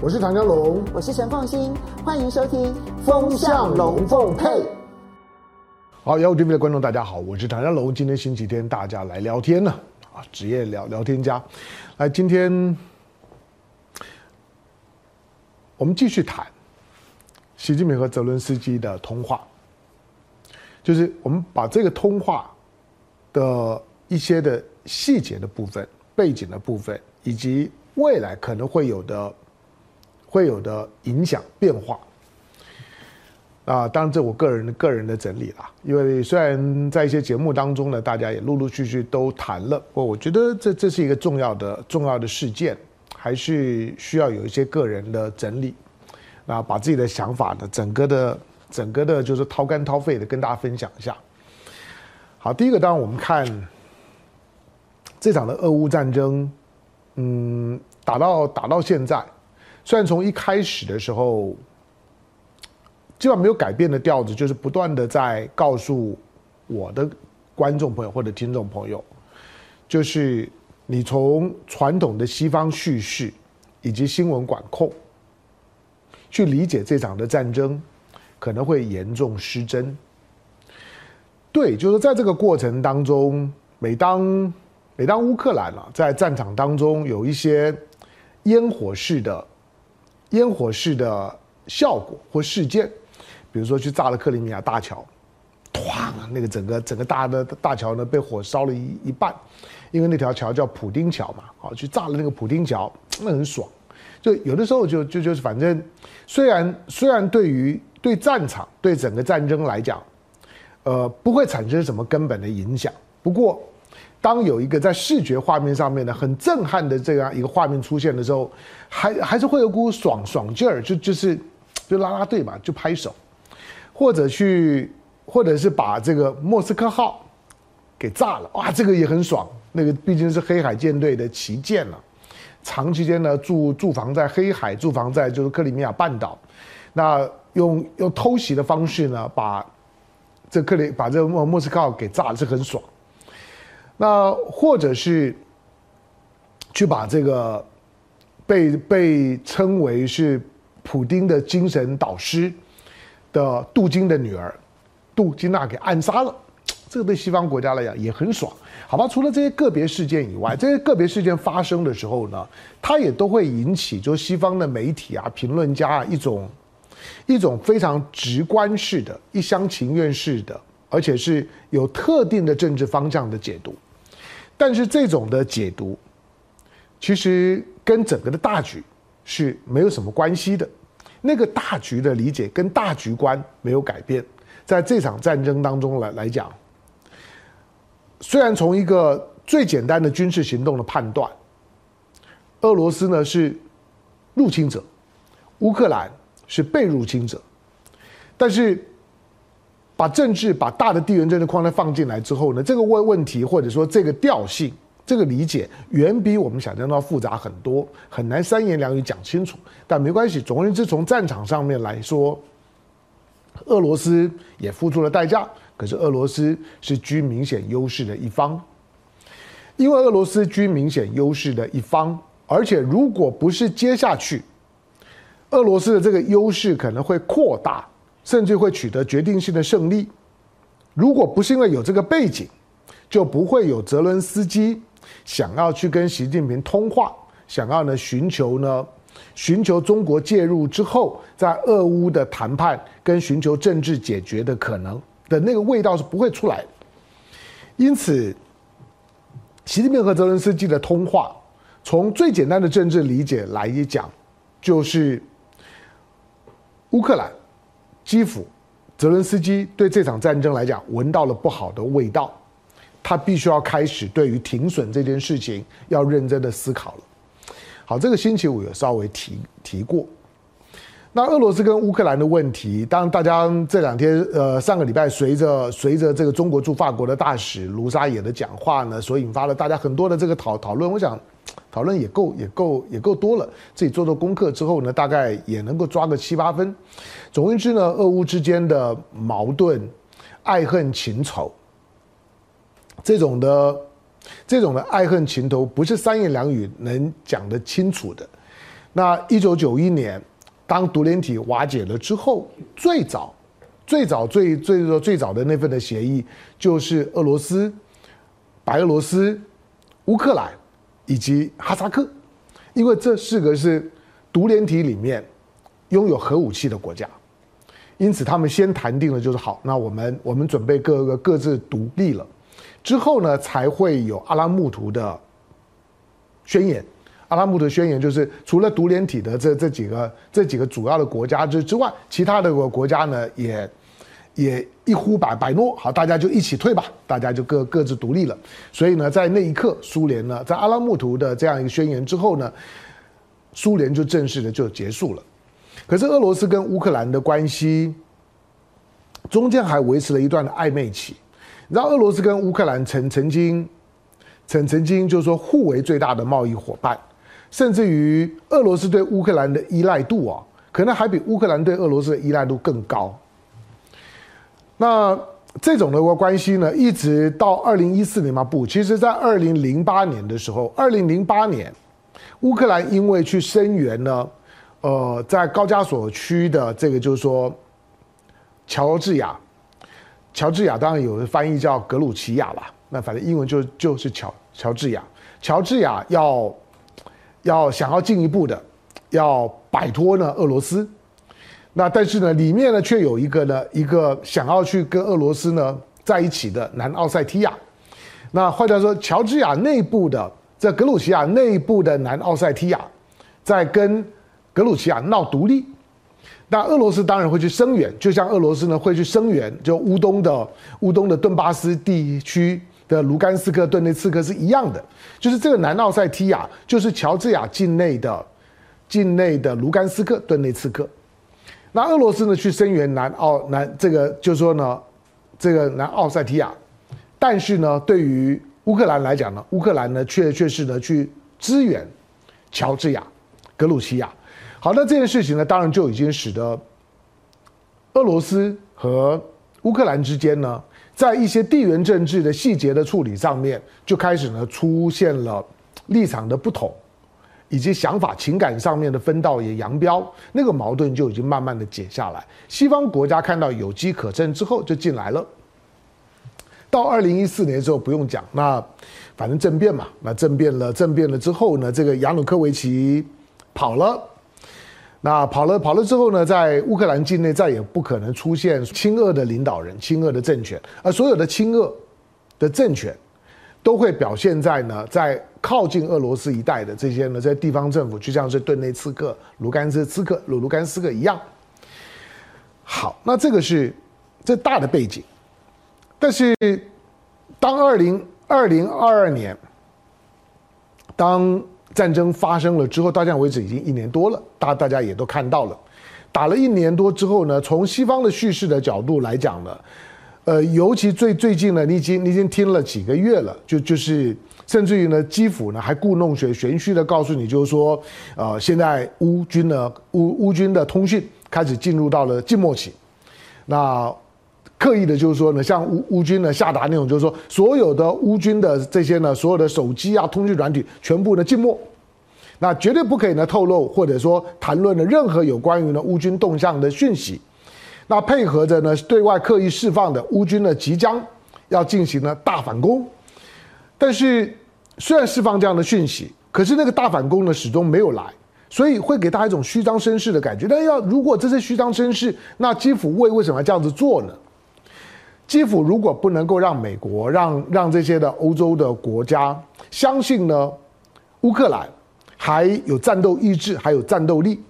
我是唐江龙，我是陈凤新，欢迎收听《风向龙凤配》。好，幺五 TV 的观众大家好，我是唐江龙。今天星期天，大家来聊天呢，啊，职业聊聊天家。来，今天我们继续谈习近平和泽伦斯基的通话，就是我们把这个通话的一些的细节的部分、背景的部分，以及未来可能会有的、会有的影响变化。啊，当然这我个人的个人的整理啦，因为虽然在一些节目当中呢，大家也陆陆续续都谈了，我我觉得这这是一个重要的重要的事件，还是需要有一些个人的整理，啊，把自己的想法呢，整个的整个的，就是掏肝掏肺的跟大家分享一下。好，第一个，当然我们看这场的俄乌战争，嗯，打到打到现在，虽然从一开始的时候。基本上没有改变的调子，就是不断的在告诉我的观众朋友或者听众朋友，就是你从传统的西方叙事以及新闻管控去理解这场的战争，可能会严重失真。对，就是在这个过程当中，每当每当乌克兰啊在战场当中有一些烟火式的烟火式的效果或事件。比如说去炸了克里米亚大桥，唰，那个整个整个大的大桥呢被火烧了一一半，因为那条桥叫普丁桥嘛，好，去炸了那个普丁桥，那很爽。就有的时候就就就是反正，虽然虽然对于对战场对整个战争来讲，呃，不会产生什么根本的影响。不过，当有一个在视觉画面上面的很震撼的这样一个画面出现的时候，还还是会有股爽爽劲儿，就就是就拉拉队嘛，就拍手。或者去，或者是把这个莫斯科号给炸了，哇，这个也很爽。那个毕竟是黑海舰队的旗舰了，长期间呢驻驻防在黑海，驻防在就是克里米亚半岛，那用用偷袭的方式呢，把这克里把这个莫莫斯科号给炸了，是很爽。那或者是去把这个被被称为是普丁的精神导师。的杜金的女儿杜金娜给暗杀了，这个对西方国家来讲也很爽，好吧？除了这些个别事件以外，这些个别事件发生的时候呢，它也都会引起就西方的媒体啊、评论家啊一种一种非常直观式的、一厢情愿式的，而且是有特定的政治方向的解读。但是这种的解读，其实跟整个的大局是没有什么关系的。那个大局的理解跟大局观没有改变，在这场战争当中来来讲，虽然从一个最简单的军事行动的判断，俄罗斯呢是入侵者，乌克兰是被入侵者，但是把政治把大的地缘政治框架放进来之后呢，这个问问题或者说这个调性。这个理解远比我们想象到复杂很多，很难三言两语讲清楚。但没关系，总而言之，从战场上面来说，俄罗斯也付出了代价。可是俄罗斯是居明显优势的一方，因为俄罗斯居明显优势的一方，而且如果不是接下去，俄罗斯的这个优势可能会扩大，甚至会取得决定性的胜利。如果不是因为有这个背景，就不会有泽伦斯基。想要去跟习近平通话，想要呢寻求呢寻求中国介入之后，在俄乌的谈判跟寻求政治解决的可能的那个味道是不会出来的。因此，习近平和泽伦斯基的通话，从最简单的政治理解来讲，就是乌克兰基辅泽伦斯基对这场战争来讲闻到了不好的味道。他必须要开始对于停损这件事情要认真的思考了。好，这个星期五有稍微提提过。那俄罗斯跟乌克兰的问题，当大家这两天呃上个礼拜随着随着这个中国驻法国的大使卢沙野的讲话呢，所引发了大家很多的这个讨讨论。我想讨论也够也够也够多了，自己做做功课之后呢，大概也能够抓个七八分。总而言之呢，俄乌之间的矛盾、爱恨情仇。这种的，这种的爱恨情仇不是三言两语能讲得清楚的。那一九九一年，当独联体瓦解了之后，最早、最早、最最最最早的那份的协议，就是俄罗斯、白俄罗斯、乌克兰以及哈萨克，因为这四个是独联体里面拥有核武器的国家，因此他们先谈定了，就是好，那我们我们准备各个各自独立了，之后呢，才会有阿拉木图的宣言。阿拉木图宣言就是除了独联体的这这几个这几个主要的国家之之外，其他的国国家呢也也一呼百百诺，好，大家就一起退吧，大家就各各自独立了。所以呢，在那一刻，苏联呢，在阿拉木图的这样一个宣言之后呢，苏联就正式的就结束了。可是俄罗斯跟乌克兰的关系中间还维持了一段的暧昧期。你知道，俄罗斯跟乌克兰曾曾经曾曾经就是说互为最大的贸易伙伴。甚至于俄罗斯对乌克兰的依赖度啊，可能还比乌克兰对俄罗斯的依赖度更高。那这种的关系呢，一直到二零一四年嘛，不，其实在二零零八年的时候，二零零八年，乌克兰因为去声援呢，呃，在高加索区的这个就是说，乔治亚，乔治亚当然有的翻译叫格鲁吉亚吧，那反正英文就就是乔乔治亚，乔治亚要。要想要进一步的，要摆脱呢俄罗斯，那但是呢里面呢却有一个呢一个想要去跟俄罗斯呢在一起的南奥塞梯亚，那或者说乔治亚内部的在格鲁吉亚内部的南奥塞梯亚，在跟格鲁吉亚闹独立，那俄罗斯当然会去声援，就像俄罗斯呢会去声援就乌东的乌东的顿巴斯地区。的卢甘斯克、顿内茨克是一样的，就是这个南奥塞梯亚，就是乔治亚境内的境内的卢甘斯克、顿内茨克。那俄罗斯呢，去声援南奥南这个，就是说呢，这个南奥塞梯亚，但是呢，对于乌克兰来讲呢，乌克兰呢，却却是呢去支援乔治亚、格鲁吉亚。好，那这件事情呢，当然就已经使得俄罗斯和乌克兰之间呢。在一些地缘政治的细节的处理上面，就开始呢出现了立场的不同，以及想法、情感上面的分道也扬镳，那个矛盾就已经慢慢的解下来。西方国家看到有机可乘之后，就进来了。到二零一四年之后不用讲，那反正政变嘛，那政变了，政变了之后呢，这个亚努科维奇跑了。那跑了跑了之后呢，在乌克兰境内再也不可能出现亲俄的领导人、亲俄的政权，而所有的亲俄的政权都会表现在呢，在靠近俄罗斯一带的这些呢，这些地方政府，就像是顿内茨克、卢甘斯克、卢卢甘斯克一样。好，那这个是这大的背景，但是当二零二零二二年，当。战争发生了之后，到现在为止已经一年多了，大大家也都看到了，打了一年多之后呢，从西方的叙事的角度来讲呢，呃，尤其最最近呢，你已经你已经听了几个月了，就就是甚至于呢，基辅呢还故弄玄玄虚的告诉你，就是说，呃，现在乌军呢乌乌军的通讯开始进入到了静默期，那。刻意的，就是说呢，像乌乌军呢下达那种，就是说所有的乌军的这些呢，所有的手机啊、通讯软体全部呢静默，那绝对不可以呢透露或者说谈论的任何有关于呢乌军动向的讯息。那配合着呢对外刻意释放的乌军呢即将要进行呢大反攻，但是虽然释放这样的讯息，可是那个大反攻呢始终没有来，所以会给大家一种虚张声势的感觉。但要如果这是虚张声势，那基辅为为什么要这样子做呢？基辅如果不能够让美国、让让这些的欧洲的国家相信呢，乌克兰还有战斗意志、还有战斗力，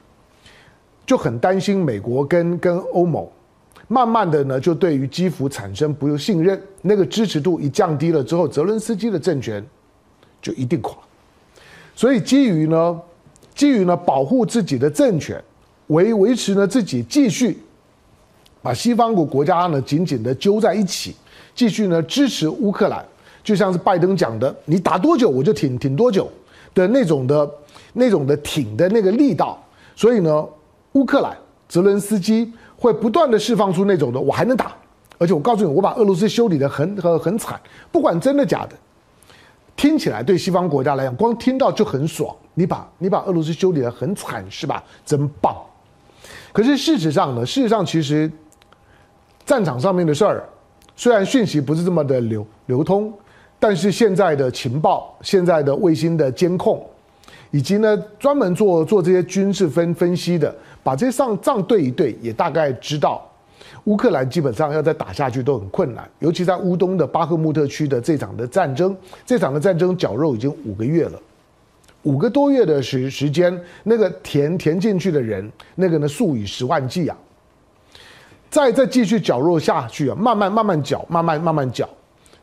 就很担心美国跟跟欧盟慢慢的呢，就对于基辅产生不信任，那个支持度一降低了之后，泽伦斯基的政权就一定垮。所以基于呢，基于呢保护自己的政权，维维持呢自己继续。把西方国国家呢紧紧的揪在一起，继续呢支持乌克兰，就像是拜登讲的，你打多久我就挺挺多久的那种的、那种的挺的那个力道。所以呢，乌克兰泽伦斯基会不断的释放出那种的，我还能打，而且我告诉你，我把俄罗斯修理的很很很惨，不管真的假的，听起来对西方国家来讲，光听到就很爽。你把你把俄罗斯修理的很惨是吧？真棒。可是事实上呢？事实上其实战场上面的事儿，虽然讯息不是这么的流流通，但是现在的情报、现在的卫星的监控，以及呢专门做做这些军事分分析的，把这些仗仗对一对，也大概知道。乌克兰基本上要再打下去都很困难，尤其在乌东的巴赫穆特区的这场的战争，这场的战争绞肉已经五个月了，五个多月的时时间，那个填填进去的人，那个呢数以十万计啊，再再继续绞肉下去啊，慢慢慢慢绞，慢慢慢慢绞，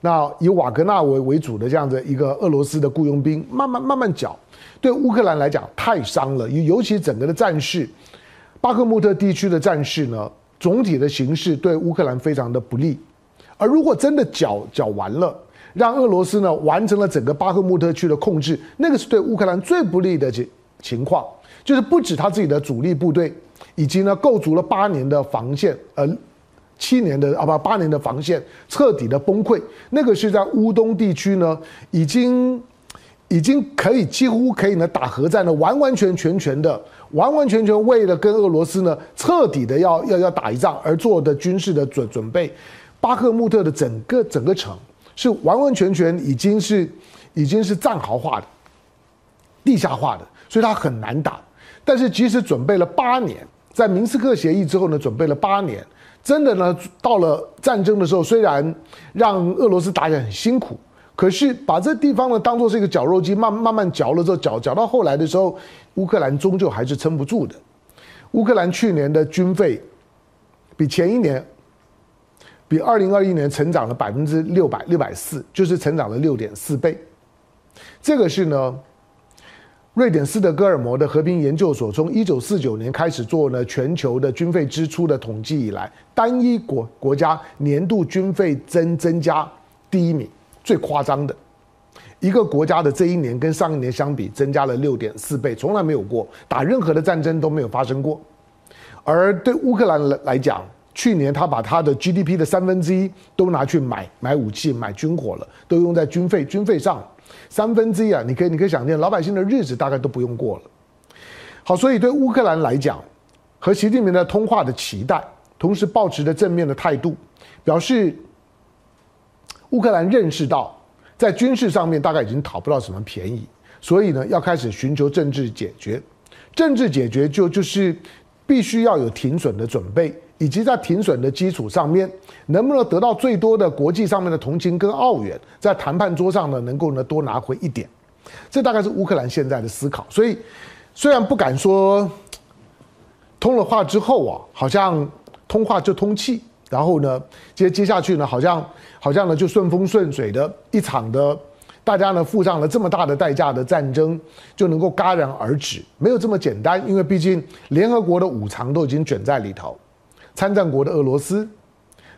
那以瓦格纳为为主的这样的一个俄罗斯的雇佣兵，慢慢慢慢绞，对乌克兰来讲太伤了，尤尤其整个的战事，巴赫穆特地区的战事呢。总体的形势对乌克兰非常的不利，而如果真的剿剿完了，让俄罗斯呢完成了整个巴赫穆特区的控制，那个是对乌克兰最不利的情情况，就是不止他自己的主力部队，以及呢构筑了八年的防线，呃，七年的啊不八年的防线彻底的崩溃，那个是在乌东地区呢已经已经可以几乎可以呢打核战的完完全全全的。完完全全为了跟俄罗斯呢彻底的要要要打一仗而做的军事的准准备，巴赫穆特的整个整个城是完完全全已经是已经是战壕化的、地下化的，所以它很难打。但是即使准备了八年，在明斯克协议之后呢，准备了八年，真的呢到了战争的时候，虽然让俄罗斯打起来很辛苦。可是把这地方呢当做是一个绞肉机，慢慢慢嚼了之后，嚼嚼到后来的时候，乌克兰终究还是撑不住的。乌克兰去年的军费比前一年，比二零二一年成长了百分之六百六百四，就是成长了六点四倍。这个是呢，瑞典斯德哥尔摩的和平研究所从一九四九年开始做呢全球的军费支出的统计以来，单一国国家年度军费增增加第一名。最夸张的一个国家的这一年跟上一年相比，增加了六点四倍，从来没有过，打任何的战争都没有发生过。而对乌克兰来来讲，去年他把他的 GDP 的三分之一都拿去买买武器、买军火了，都用在军费军费上。三分之一啊，你可以你可以想见，老百姓的日子大概都不用过了。好，所以对乌克兰来讲，和习近平的通话的期待，同时抱持着正面的态度，表示。乌克兰认识到，在军事上面大概已经讨不到什么便宜，所以呢，要开始寻求政治解决。政治解决就就是必须要有停损的准备，以及在停损的基础上面，能不能得到最多的国际上面的同情跟奥援，在谈判桌上呢，能够呢多拿回一点。这大概是乌克兰现在的思考。所以，虽然不敢说通了话之后啊，好像通话就通气。然后呢，接接下去呢，好像好像呢就顺风顺水的一场的，大家呢付上了这么大的代价的战争就能够戛然而止，没有这么简单，因为毕竟联合国的五常都已经卷在里头，参战国的俄罗斯，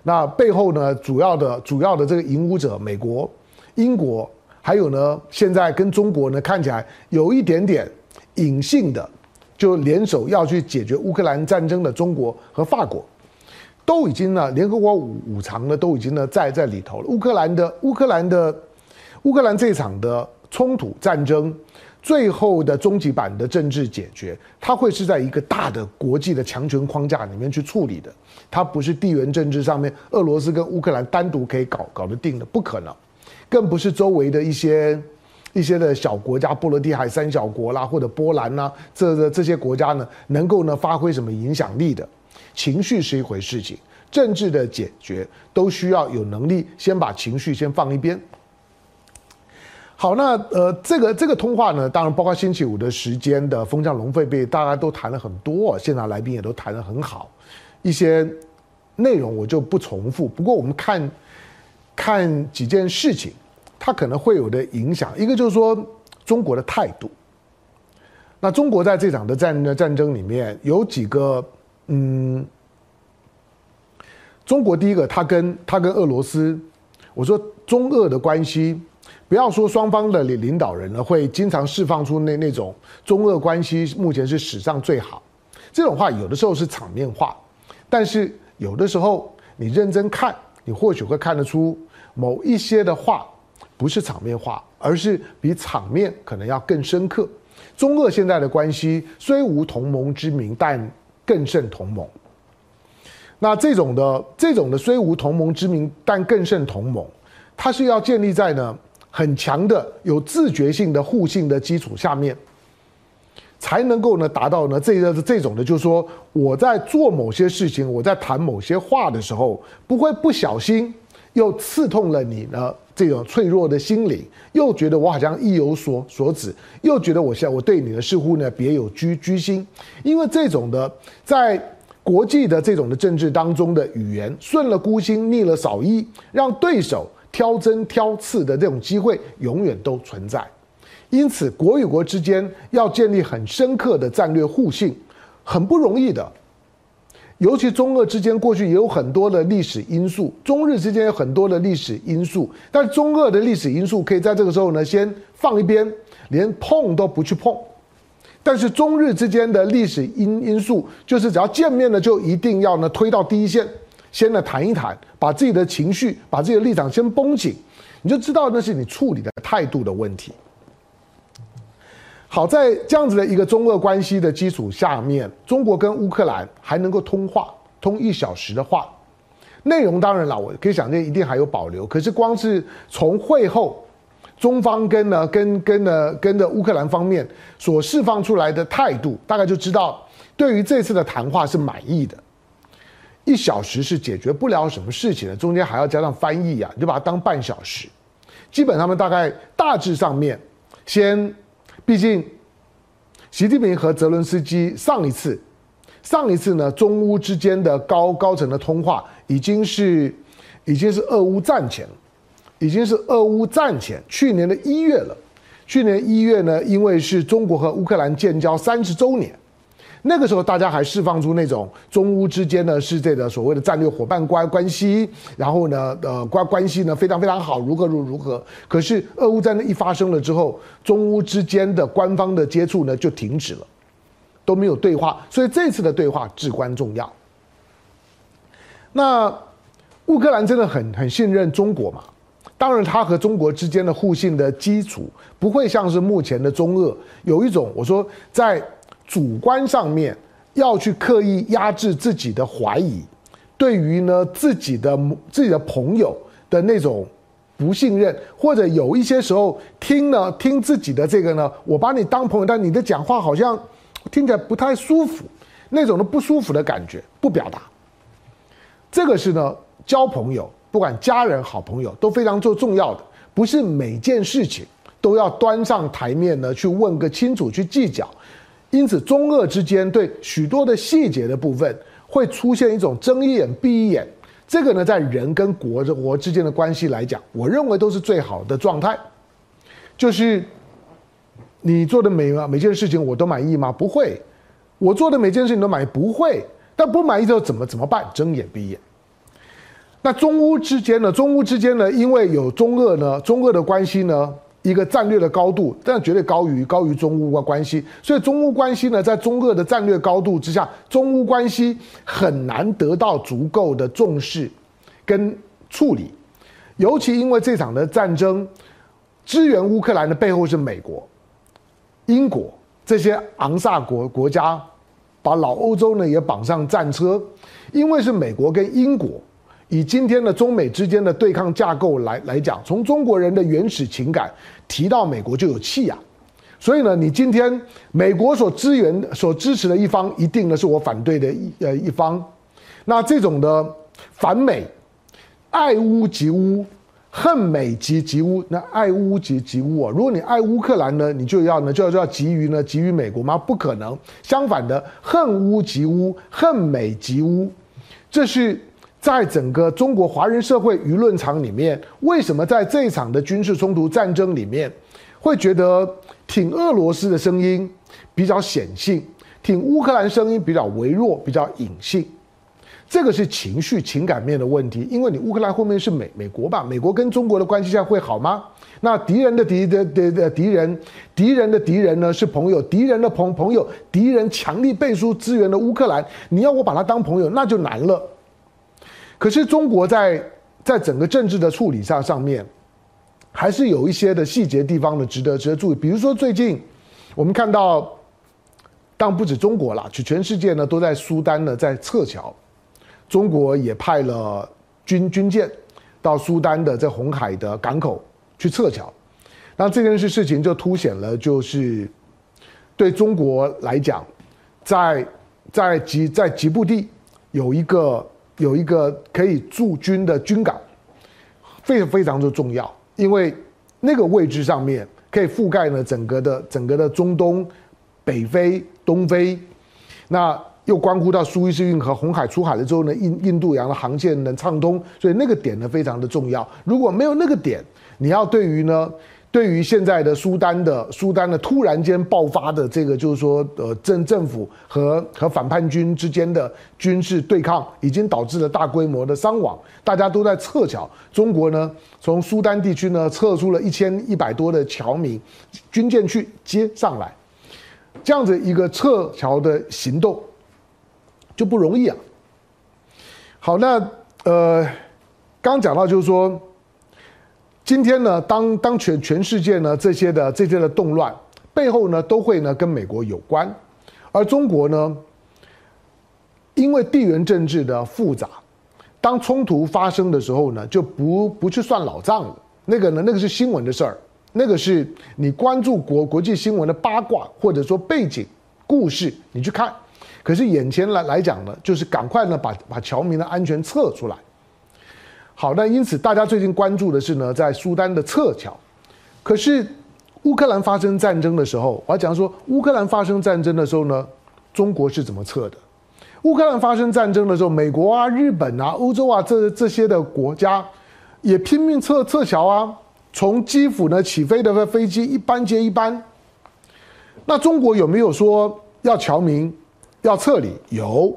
那背后呢主要的主要的这个引武者美国、英国，还有呢现在跟中国呢看起来有一点点隐性的，就联手要去解决乌克兰战争的中国和法国。都已经呢，联合国五五常呢都已经呢在在里头了。乌克兰的乌克兰的乌克兰这场的冲突战争，最后的终极版的政治解决，它会是在一个大的国际的强权框架里面去处理的。它不是地缘政治上面俄罗斯跟乌克兰单独可以搞搞得定的，不可能。更不是周围的一些一些的小国家，波罗的海三小国啦，或者波兰呐，这这这些国家呢，能够呢发挥什么影响力的？情绪是一回事情，政治的解决都需要有能力先把情绪先放一边。好，那呃，这个这个通话呢，当然包括星期五的时间的风向龙费被，大家都谈了很多，现场来宾也都谈得很好，一些内容我就不重复。不过我们看看几件事情，它可能会有的影响，一个就是说中国的态度。那中国在这场的战战争里面有几个。嗯，中国第一个，他跟他跟俄罗斯，我说中俄的关系，不要说双方的领领导人呢，会经常释放出那那种中俄关系目前是史上最好，这种话有的时候是场面话，但是有的时候你认真看，你或许会看得出某一些的话不是场面话，而是比场面可能要更深刻。中俄现在的关系虽无同盟之名，但更胜同盟。那这种的这种的虽无同盟之名，但更胜同盟，它是要建立在呢很强的有自觉性的互信的基础下面，才能够呢达到呢这个这种的，就是说我在做某些事情，我在谈某些话的时候，不会不小心又刺痛了你呢这种脆弱的心灵，又觉得我好像意有所所指，又觉得我现在我对你的似乎呢别有居居心，因为这种的在。国际的这种的政治当中的语言，顺了孤心，逆了嫂意，让对手挑针挑刺的这种机会永远都存在。因此，国与国之间要建立很深刻的战略互信，很不容易的。尤其中俄之间过去也有很多的历史因素，中日之间有很多的历史因素，但中俄的历史因素可以在这个时候呢先放一边，连碰都不去碰。但是中日之间的历史因因素，就是只要见面了，就一定要呢推到第一线，先呢谈一谈，把自己的情绪、把自己的立场先绷紧，你就知道那是你处理的态度的问题。好在这样子的一个中俄关系的基础下面，中国跟乌克兰还能够通话，通一小时的话，内容当然了，我可以想见一定还有保留。可是光是从会后。中方跟呢跟跟呢跟的乌克兰方面所释放出来的态度，大概就知道对于这次的谈话是满意的。一小时是解决不了什么事情的，中间还要加上翻译啊，你就把它当半小时。基本上面大概大致上面，先，毕竟习近平和泽伦斯基上一次上一次呢中乌之间的高高层的通话已经是已经是俄乌战前。已经是俄乌战前，去年的一月了。去年一月呢，因为是中国和乌克兰建交三十周年，那个时候大家还释放出那种中乌之间呢是这个所谓的战略伙伴关关系，然后呢，呃关关系呢非常非常好，如何如如何。可是俄乌战争一发生了之后，中乌之间的官方的接触呢就停止了，都没有对话。所以这次的对话至关重要。那乌克兰真的很很信任中国嘛？当然，他和中国之间的互信的基础不会像是目前的中俄有一种，我说在主观上面要去刻意压制自己的怀疑，对于呢自己的自己的朋友的那种不信任，或者有一些时候听呢听自己的这个呢，我把你当朋友，但你的讲话好像听起来不太舒服，那种的不舒服的感觉不表达，这个是呢交朋友。不管家人、好朋友都非常做重要的，不是每件事情都要端上台面呢去问个清楚、去计较。因此，中俄之间对许多的细节的部分会出现一种睁一眼闭一眼。这个呢，在人跟国的国之间的关系来讲，我认为都是最好的状态。就是你做的每每件事情我都满意吗？不会。我做的每件事情都满意？不会。但不满意之后怎么怎么办？睁眼闭眼。那中乌之间呢？中乌之间呢？因为有中俄呢，中俄的关系呢，一个战略的高度，但绝对高于高于中乌关关系。所以中乌关系呢，在中俄的战略高度之下，中乌关系很难得到足够的重视跟处理。尤其因为这场的战争，支援乌克兰的背后是美国、英国这些昂萨国国家，把老欧洲呢也绑上战车，因为是美国跟英国。以今天的中美之间的对抗架构来来讲，从中国人的原始情感提到美国就有气呀，所以呢，你今天美国所支援、所支持的一方，一定呢是我反对的一呃一方。那这种的反美、爱乌及乌、恨美及及乌，那爱乌及及乌啊，如果你爱乌克兰呢，你就要呢就要就要急于呢急于美国吗？不可能，相反的，恨乌及乌、恨美及乌，这是。在整个中国华人社会舆论场里面，为什么在这一场的军事冲突战争里面，会觉得挺俄罗斯的声音比较显性，挺乌克兰声音比较微弱、比较隐性？这个是情绪情感面的问题。因为你乌克兰后面是美美国吧？美国跟中国的关系现在会好吗？那敌人的敌的的的敌人，敌人的敌人呢是朋友，敌人的朋朋友，敌人强力背书支援的乌克兰，你要我把他当朋友，那就难了。可是中国在在整个政治的处理上上面，还是有一些的细节地方的值得值得注意。比如说最近我们看到，当不止中国啦，就全世界呢都在苏丹呢在撤侨，中国也派了军军舰到苏丹的在红海的港口去撤侨。那这件事事情就凸显了，就是对中国来讲，在在吉在吉布地有一个有一个可以驻军的军港，非常非常的重要，因为那个位置上面可以覆盖呢整个的整个的中东、北非、东非，那又关乎到苏伊士运河红海出海了之后呢，印印度洋的航线能畅通，所以那个点呢非常的重要。如果没有那个点，你要对于呢？对于现在的苏丹的苏丹的突然间爆发的这个，就是说，呃，政政府和和反叛军之间的军事对抗，已经导致了大规模的伤亡，大家都在撤侨。中国呢，从苏丹地区呢撤出了一千一百多的侨民，军舰去接上来，这样子一个撤侨的行动就不容易啊。好，那呃，刚讲到就是说。今天呢，当当全全世界呢这些的这些的动乱背后呢，都会呢跟美国有关，而中国呢，因为地缘政治的复杂，当冲突发生的时候呢，就不不去算老账了。那个呢，那个是新闻的事儿，那个是你关注国国际新闻的八卦或者说背景故事，你去看。可是眼前来来讲呢，就是赶快呢把把侨民的安全撤出来。好，那因此大家最近关注的是呢，在苏丹的撤侨。可是乌克兰发生战争的时候，我要讲说，乌克兰发生战争的时候呢，中国是怎么撤的？乌克兰发生战争的时候，美国啊、日本啊、欧洲啊这这些的国家也拼命撤撤侨啊，从基辅呢起飞的飞机一班接一班。那中国有没有说要侨民要撤离？有，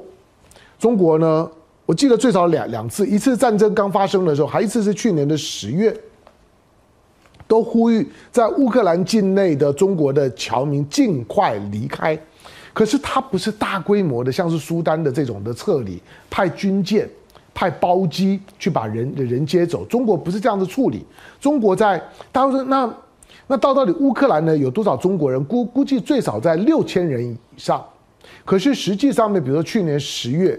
中国呢？我记得最少两两次，一次战争刚发生的时候，还一次是去年的十月，都呼吁在乌克兰境内的中国的侨民尽快离开。可是他不是大规模的，像是苏丹的这种的撤离，派军舰、派包机去把人的人接走。中国不是这样的处理。中国在，大家说那那到到底乌克兰呢有多少中国人？估估计最少在六千人以上。可是实际上面，比如说去年十月。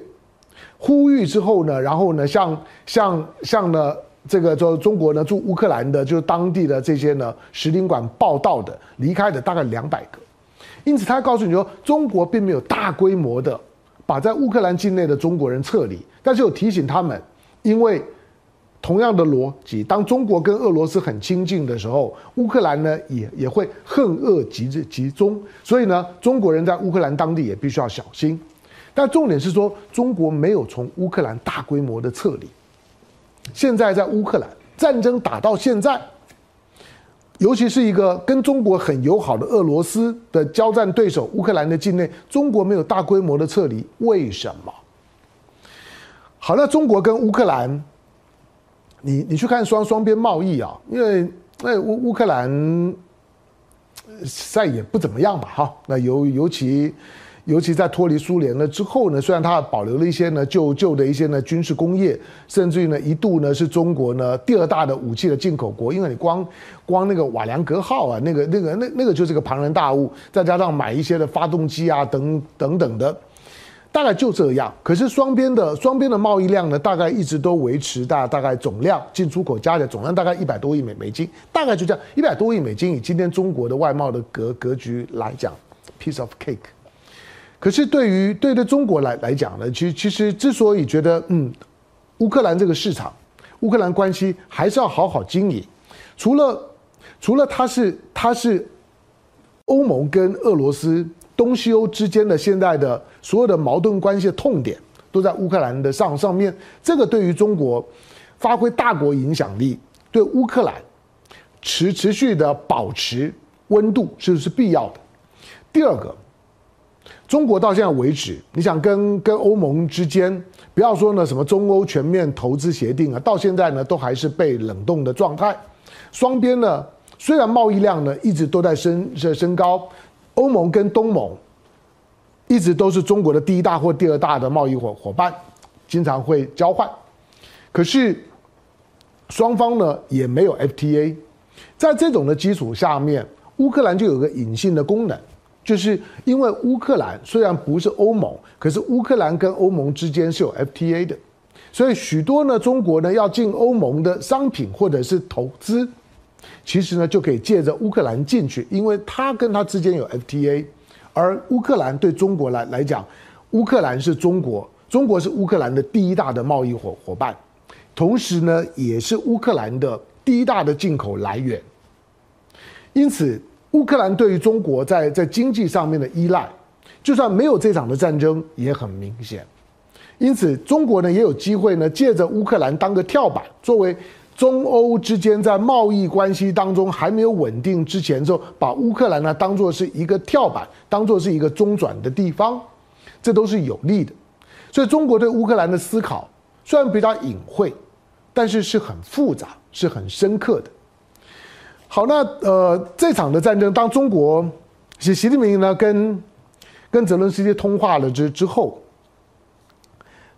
呼吁之后呢，然后呢，像像像呢，这个就中国呢驻乌克兰的，就是当地的这些呢使领馆报道的离开的大概两百个，因此他告诉你说，中国并没有大规模的把在乌克兰境内的中国人撤离，但是有提醒他们，因为同样的逻辑，当中国跟俄罗斯很亲近的时候，乌克兰呢也也会恨恶集集中，所以呢，中国人在乌克兰当地也必须要小心。但重点是说，中国没有从乌克兰大规模的撤离。现在在乌克兰战争打到现在，尤其是一个跟中国很友好的俄罗斯的交战对手乌克兰的境内，中国没有大规模的撤离，为什么？好，那中国跟乌克兰，你你去看双双边贸易啊，因为那乌乌克兰赛也不怎么样吧？哈，那尤尤其。尤其在脱离苏联了之后呢，虽然它保留了一些呢旧旧的一些呢军事工业，甚至于呢一度呢是中国呢第二大的武器的进口国，因为你光光那个瓦良格号啊，那个那个那那个就是个庞然大物，再加上买一些的发动机啊等等等的，大概就这样。可是双边的双边的贸易量呢，大概一直都维持大大概总量进出口加起来总量大概一百多亿美美金，大概就这样一百多亿美金。以今天中国的外贸的格格局来讲，piece of cake。可是对于对对中国来来讲呢，其实其实之所以觉得嗯，乌克兰这个市场，乌克兰关系还是要好好经营。除了除了它是它是欧盟跟俄罗斯东西欧之间的现在的所有的矛盾关系的痛点都在乌克兰的上上面，这个对于中国发挥大国影响力，对乌克兰持持续的保持温度是是必要的？第二个。中国到现在为止，你想跟跟欧盟之间，不要说呢什么中欧全面投资协定啊，到现在呢都还是被冷冻的状态。双边呢虽然贸易量呢一直都在升在升高，欧盟跟东盟一直都是中国的第一大或第二大的贸易伙伙伴，经常会交换。可是双方呢也没有 FTA，在这种的基础下面，乌克兰就有个隐性的功能，就是因为乌克兰虽然不是欧盟，可是乌克兰跟欧盟之间是有 FTA 的，所以许多呢中国呢要进欧盟的商品或者是投资，其实呢就可以借着乌克兰进去，因为它跟它之间有 FTA，而乌克兰对中国来来讲，乌克兰是中国，中国是乌克兰的第一大的贸易伙伙伴，同时呢也是乌克兰的第一大的进口来源，因此。乌克兰对于中国在在经济上面的依赖，就算没有这场的战争也很明显。因此，中国呢也有机会呢借着乌克兰当个跳板，作为中欧之间在贸易关系当中还没有稳定之前，就把乌克兰呢当做是一个跳板，当做是一个中转的地方，这都是有利的。所以，中国对乌克兰的思考虽然比较隐晦，但是是很复杂，是很深刻的。好，那呃，这场的战争，当中国习习近平呢跟跟泽伦斯基通话了之之后，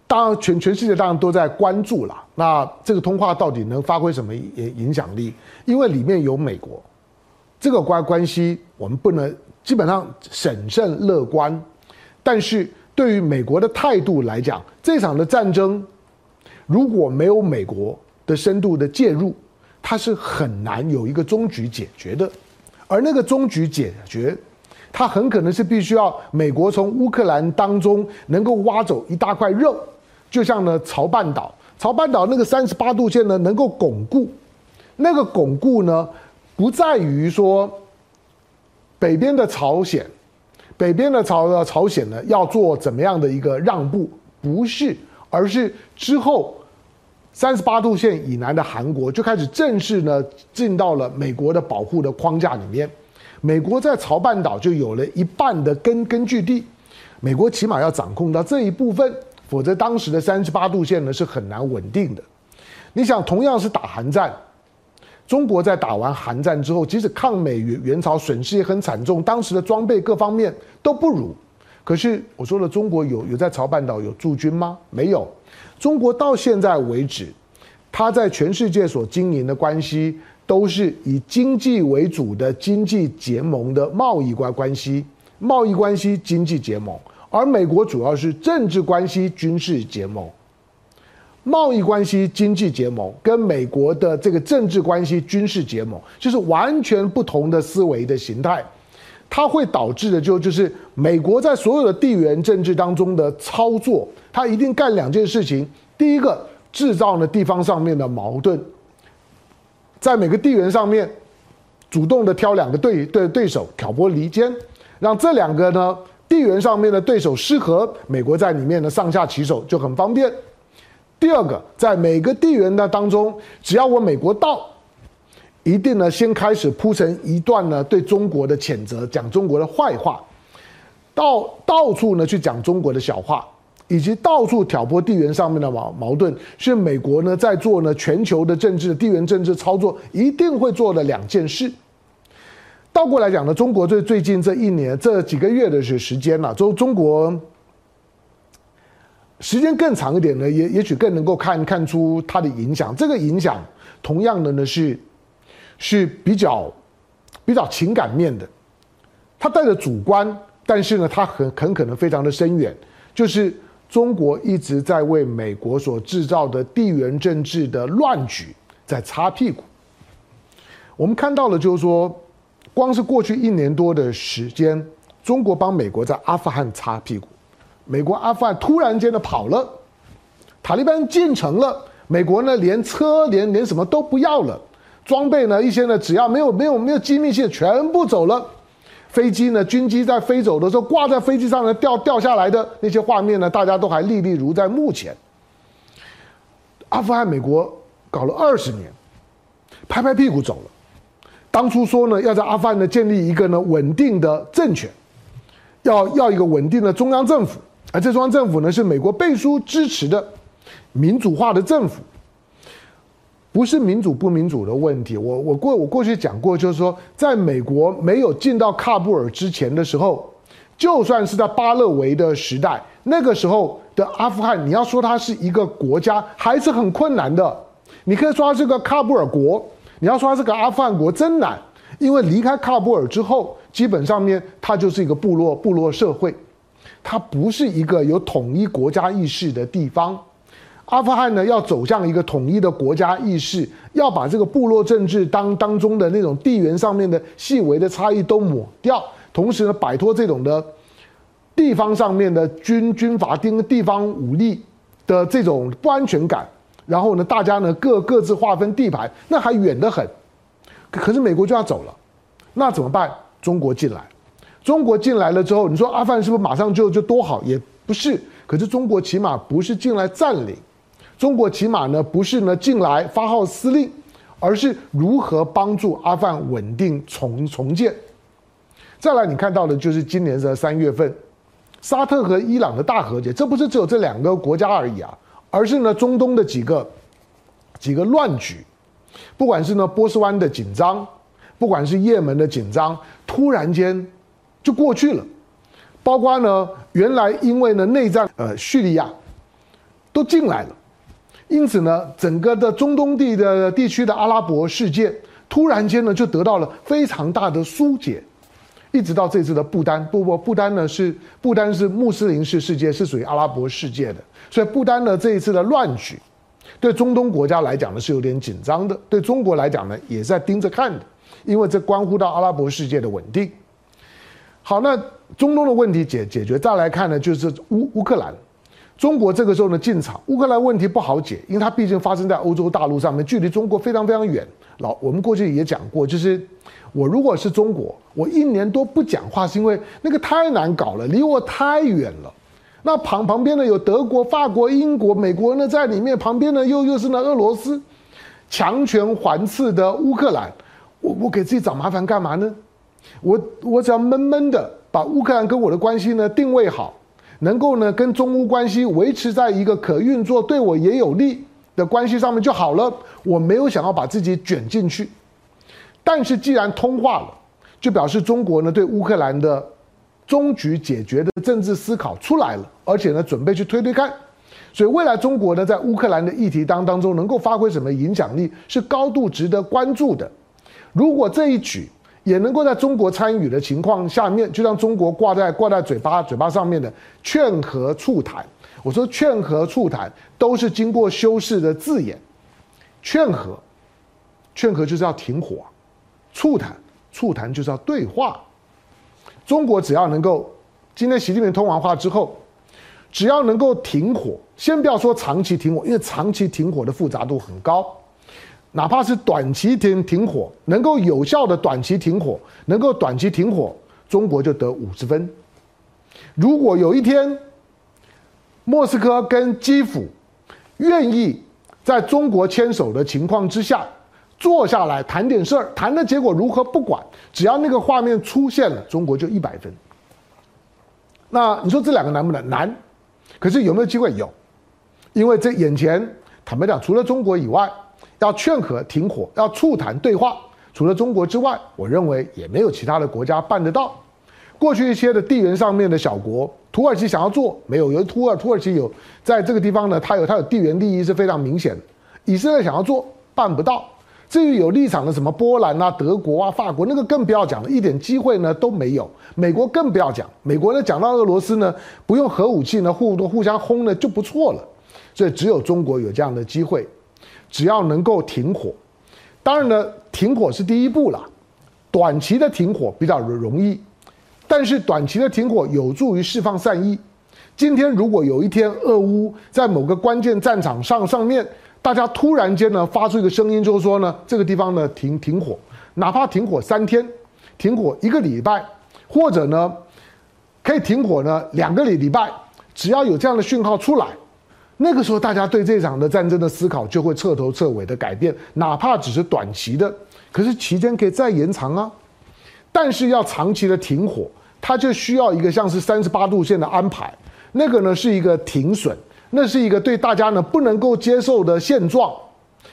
当然全全世界当然都在关注了。那这个通话到底能发挥什么影影响力？因为里面有美国，这个关关系我们不能基本上审慎乐观。但是对于美国的态度来讲，这场的战争如果没有美国的深度的介入，它是很难有一个终局解决的，而那个终局解决，它很可能是必须要美国从乌克兰当中能够挖走一大块肉，就像呢朝半岛，朝半岛那个三十八度线呢能够巩固，那个巩固呢不在于说北边的朝鲜，北边的朝朝鲜呢要做怎么样的一个让步，不是，而是之后。三十八度线以南的韩国就开始正式呢进到了美国的保护的框架里面，美国在朝半岛就有了一半的根根据地，美国起码要掌控到这一部分，否则当时的三十八度线呢是很难稳定的。你想，同样是打韩战，中国在打完韩战之后，即使抗美援援朝损失也很惨重，当时的装备各方面都不如。可是我说了，中国有有在朝半岛有驻军吗？没有。中国到现在为止，它在全世界所经营的关系都是以经济为主的经济结盟的贸易关关系，贸易关系经济结盟，而美国主要是政治关系军事结盟。贸易关系经济结盟跟美国的这个政治关系军事结盟，就是完全不同的思维的形态。它会导致的就就是美国在所有的地缘政治当中的操作，它一定干两件事情：第一个，制造呢地方上面的矛盾，在每个地缘上面主动的挑两个对对对手挑拨离间，让这两个呢地缘上面的对手失和，美国在里面呢上下其手就很方便。第二个，在每个地缘的当中，只要我美国到。一定呢，先开始铺成一段呢对中国的谴责，讲中国的坏话，到到处呢去讲中国的小话，以及到处挑拨地缘上面的矛矛盾，是美国呢在做呢全球的政治地缘政治操作一定会做的两件事。倒过来讲呢，中国最最近这一年这几个月的时时间了，中中国时间更长一点呢，也也许更能够看看出它的影响。这个影响同样的呢是。是比较比较情感面的，他带着主观，但是呢，他很很可能非常的深远。就是中国一直在为美国所制造的地缘政治的乱局在擦屁股。我们看到了，就是说，光是过去一年多的时间，中国帮美国在阿富汗擦屁股，美国阿富汗突然间的跑了，塔利班进城了，美国呢连车连连什么都不要了。装备呢？一些呢，只要没有没有没有机密性，全部走了。飞机呢？军机在飞走的时候，挂在飞机上呢，掉掉下来的那些画面呢，大家都还历历如在目前。阿富汗，美国搞了二十年，拍拍屁股走了。当初说呢，要在阿富汗呢建立一个呢稳定的政权，要要一个稳定的中央政府，而这中央政府呢是美国背书支持的民主化的政府。不是民主不民主的问题，我我过我过去讲过，就是说，在美国没有进到喀布尔之前的时候，就算是在巴勒维的时代，那个时候的阿富汗，你要说它是一个国家，还是很困难的。你可以说它是个喀布尔国，你要说它是个阿富汗国真难，因为离开喀布尔之后，基本上面它就是一个部落部落社会，它不是一个有统一国家意识的地方。阿富汗呢，要走向一个统一的国家意识，要把这个部落政治当当中的那种地缘上面的细微的差异都抹掉，同时呢，摆脱这种的地方上面的军军阀丁地方武力的这种不安全感，然后呢，大家呢各各自划分地盘，那还远得很。可是美国就要走了，那怎么办？中国进来，中国进来了之后，你说阿富汗是不是马上就就多好？也不是。可是中国起码不是进来占领。中国起码呢不是呢进来发号施令，而是如何帮助阿富汗稳定重重建。再来，你看到的就是今年的三月份，沙特和伊朗的大和解，这不是只有这两个国家而已啊，而是呢中东的几个几个乱局，不管是呢波斯湾的紧张，不管是也门的紧张，突然间就过去了，包括呢原来因为呢内战，呃叙利亚都进来了。因此呢，整个的中东地的地区的阿拉伯世界突然间呢就得到了非常大的疏解，一直到这次的不丹，不不不丹呢是不丹是穆斯林式世界，是属于阿拉伯世界的，所以不丹呢这一次的乱局，对中东国家来讲呢是有点紧张的，对中国来讲呢也在盯着看的，因为这关乎到阿拉伯世界的稳定。好，那中东的问题解解决，再来看呢就是乌乌克兰。中国这个时候呢进场，乌克兰问题不好解，因为它毕竟发生在欧洲大陆上面，距离中国非常非常远。老我们过去也讲过，就是我如果是中国，我一年多不讲话，是因为那个太难搞了，离我太远了。那旁旁边呢有德国、法国、英国、美国呢在里面，旁边呢又又是那俄罗斯，强权环伺的乌克兰，我我给自己找麻烦干嘛呢？我我只要闷闷的把乌克兰跟我的关系呢定位好。能够呢跟中乌关系维持在一个可运作、对我也有利的关系上面就好了。我没有想要把自己卷进去，但是既然通话了，就表示中国呢对乌克兰的终局解决的政治思考出来了，而且呢准备去推推看。所以未来中国呢在乌克兰的议题当当中能够发挥什么影响力，是高度值得关注的。如果这一举，也能够在中国参与的情况下面，就像中国挂在挂在嘴巴嘴巴上面的劝和促谈。我说劝和促谈都是经过修饰的字眼。劝和，劝和就是要停火；促谈，促谈就是要对话。中国只要能够，今天习近平通完话之后，只要能够停火，先不要说长期停火，因为长期停火的复杂度很高。哪怕是短期停停火，能够有效的短期停火，能够短期停火，中国就得五十分。如果有一天，莫斯科跟基辅愿意在中国牵手的情况之下坐下来谈点事儿，谈的结果如何不管，只要那个画面出现了，中国就一百分。那你说这两个难不难？难。可是有没有机会？有，因为这眼前坦白讲，除了中国以外。要劝和停火，要促谈对话，除了中国之外，我认为也没有其他的国家办得到。过去一些的地缘上面的小国，土耳其想要做，没有，有土耳土耳其有在这个地方呢，它有它有地缘利益是非常明显的。以色列想要做，办不到。至于有立场的什么波兰啊、德国啊、法国，那个更不要讲了，一点机会呢都没有。美国更不要讲，美国呢讲到俄罗斯呢，不用核武器呢互互相轰呢就不错了。所以只有中国有这样的机会。只要能够停火，当然呢，停火是第一步了。短期的停火比较容易，但是短期的停火有助于释放善意。今天如果有一天俄乌在某个关键战场上上面，大家突然间呢发出一个声音，就是说呢这个地方呢停停火，哪怕停火三天，停火一个礼拜，或者呢可以停火呢两个礼礼拜，只要有这样的讯号出来。那个时候，大家对这场的战争的思考就会彻头彻尾的改变，哪怕只是短期的，可是期间可以再延长啊。但是要长期的停火，它就需要一个像是三十八度线的安排，那个呢是一个停损，那是一个对大家呢不能够接受的现状，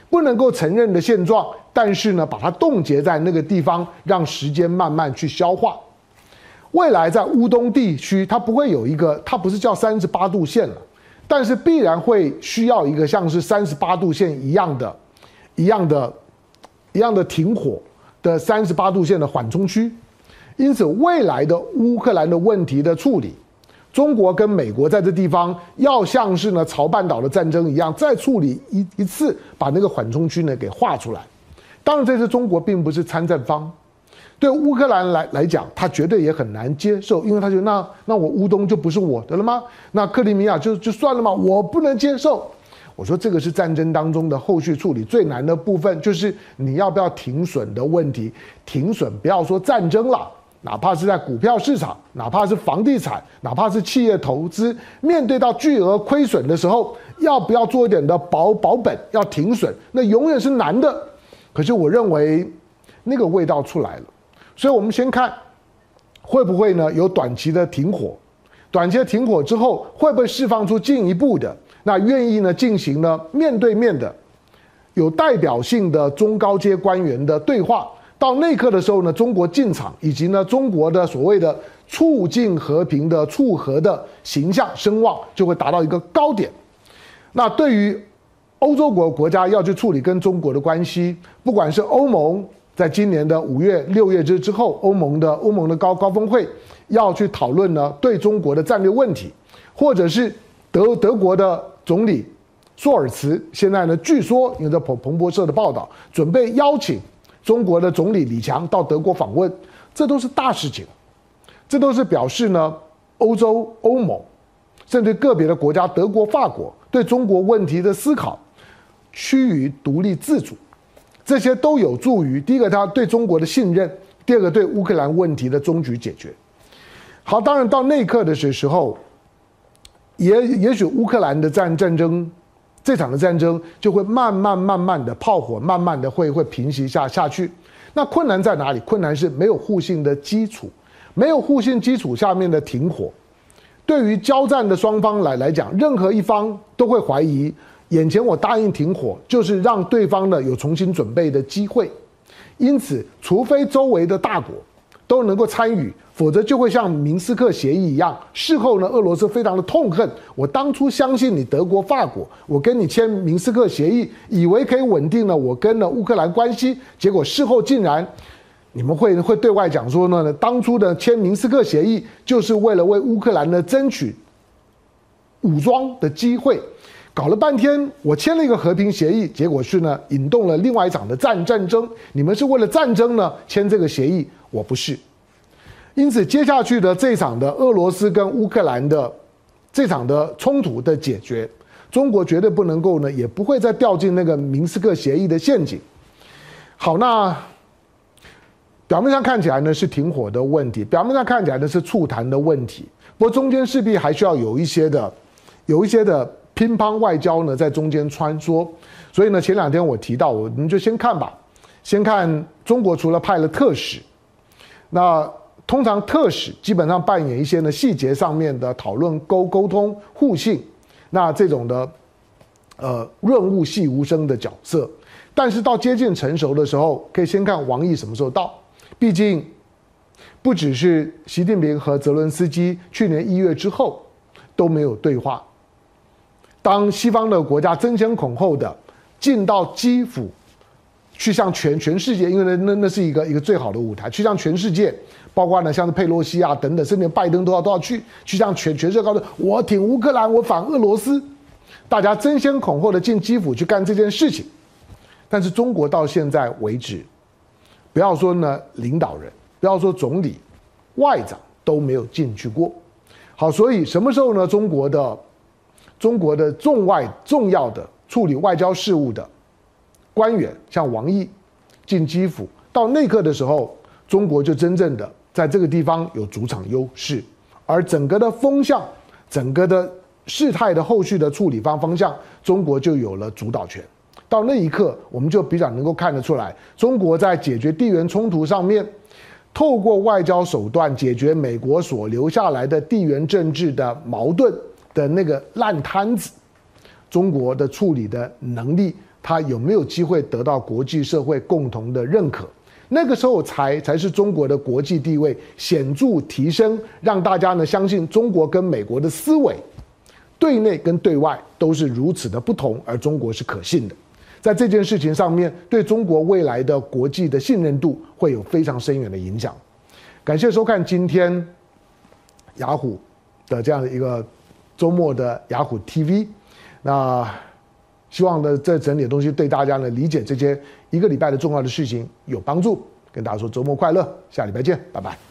不能够承认的现状，但是呢把它冻结在那个地方，让时间慢慢去消化。未来在乌东地区，它不会有一个，它不是叫三十八度线了。但是必然会需要一个像是三十八度线一样的、一样的一样的停火的三十八度线的缓冲区。因此，未来的乌克兰的问题的处理，中国跟美国在这地方要像是呢朝半岛的战争一样，再处理一一次，把那个缓冲区呢给画出来。当然，这次中国并不是参战方，对乌克兰来来讲，他绝对也很难接受，因为他觉得那那我乌东就不是我的了吗？那克里米亚就就算了吗？我不能接受。我说这个是战争当中的后续处理最难的部分，就是你要不要停损的问题。停损，不要说战争了。哪怕是在股票市场，哪怕是房地产，哪怕是企业投资，面对到巨额亏损的时候，要不要做一点的保保本，要停损，那永远是难的。可是我认为那个味道出来了，所以我们先看会不会呢有短期的停火，短期的停火之后会不会释放出进一步的那愿意呢进行呢面对面的有代表性的中高阶官员的对话。到那一刻的时候呢，中国进场，以及呢中国的所谓的促进和平的促和的形象声望就会达到一个高点。那对于欧洲国国家要去处理跟中国的关系，不管是欧盟在今年的五月六月之之后，欧盟的欧盟的高高峰会要去讨论呢对中国的战略问题，或者是德德国的总理舒尔茨现在呢据说有着彭彭博社的报道，准备邀请。中国的总理李强到德国访问，这都是大事情，这都是表示呢，欧洲、欧盟，甚至个别的国家，德国、法国对中国问题的思考趋于独立自主，这些都有助于第一个他对中国的信任，第二个对乌克兰问题的终局解决。好，当然到那一刻的时时候，也也许乌克兰的战战争。这场的战争就会慢慢慢慢的炮火慢慢的会会平息下下去。那困难在哪里？困难是没有互信的基础，没有互信基础下面的停火，对于交战的双方来来讲，任何一方都会怀疑，眼前我答应停火，就是让对方呢有重新准备的机会。因此，除非周围的大国都能够参与。否则就会像明斯克协议一样，事后呢，俄罗斯非常的痛恨。我当初相信你德国、法国，我跟你签明斯克协议，以为可以稳定了我跟了乌克兰关系，结果事后竟然，你们会会对外讲说呢，当初的签明斯克协议就是为了为乌克兰呢争取武装的机会，搞了半天，我签了一个和平协议，结果是呢引动了另外一场的战战争。你们是为了战争呢签这个协议，我不是。因此，接下去的这场的俄罗斯跟乌克兰的这场的冲突的解决，中国绝对不能够呢，也不会再掉进那个明斯克协议的陷阱。好，那表面上看起来呢是停火的问题，表面上看起来呢是促谈的问题，不过中间势必还需要有一些的，有一些的乒乓外交呢在中间穿梭。所以呢，前两天我提到，我们就先看吧，先看中国除了派了特使，那。通常特使基本上扮演一些呢细节上面的讨论、沟沟通、互信，那这种的呃润物细无声的角色。但是到接近成熟的时候，可以先看王毅什么时候到。毕竟不只是习近平和泽伦斯基去年一月之后都没有对话。当西方的国家争先恐后的进到基辅，去向全全世界，因为那那那是一个一个最好的舞台，去向全世界。包括呢，像是佩洛西啊等等，甚至拜登都要都要去，去向全全世界告诉我挺乌克兰，我反俄罗斯，大家争先恐后的进基辅去干这件事情。但是中国到现在为止，不要说呢领导人，不要说总理、外长都没有进去过。好，所以什么时候呢？中国的中国的重外重要的处理外交事务的官员，像王毅进基辅，到那刻的时候，中国就真正的。在这个地方有主场优势，而整个的风向、整个的事态的后续的处理方方向，中国就有了主导权。到那一刻，我们就比较能够看得出来，中国在解决地缘冲突上面，透过外交手段解决美国所留下来的地缘政治的矛盾的那个烂摊子，中国的处理的能力，它有没有机会得到国际社会共同的认可？那个时候才才是中国的国际地位显著提升，让大家呢相信中国跟美国的思维，对内跟对外都是如此的不同，而中国是可信的。在这件事情上面，对中国未来的国际的信任度会有非常深远的影响。感谢收看今天雅虎的这样的一个周末的雅虎 TV。那希望呢，这整理的东西对大家呢理解这些一个礼拜的重要的事情有帮助。跟大家说周末快乐，下礼拜见，拜拜。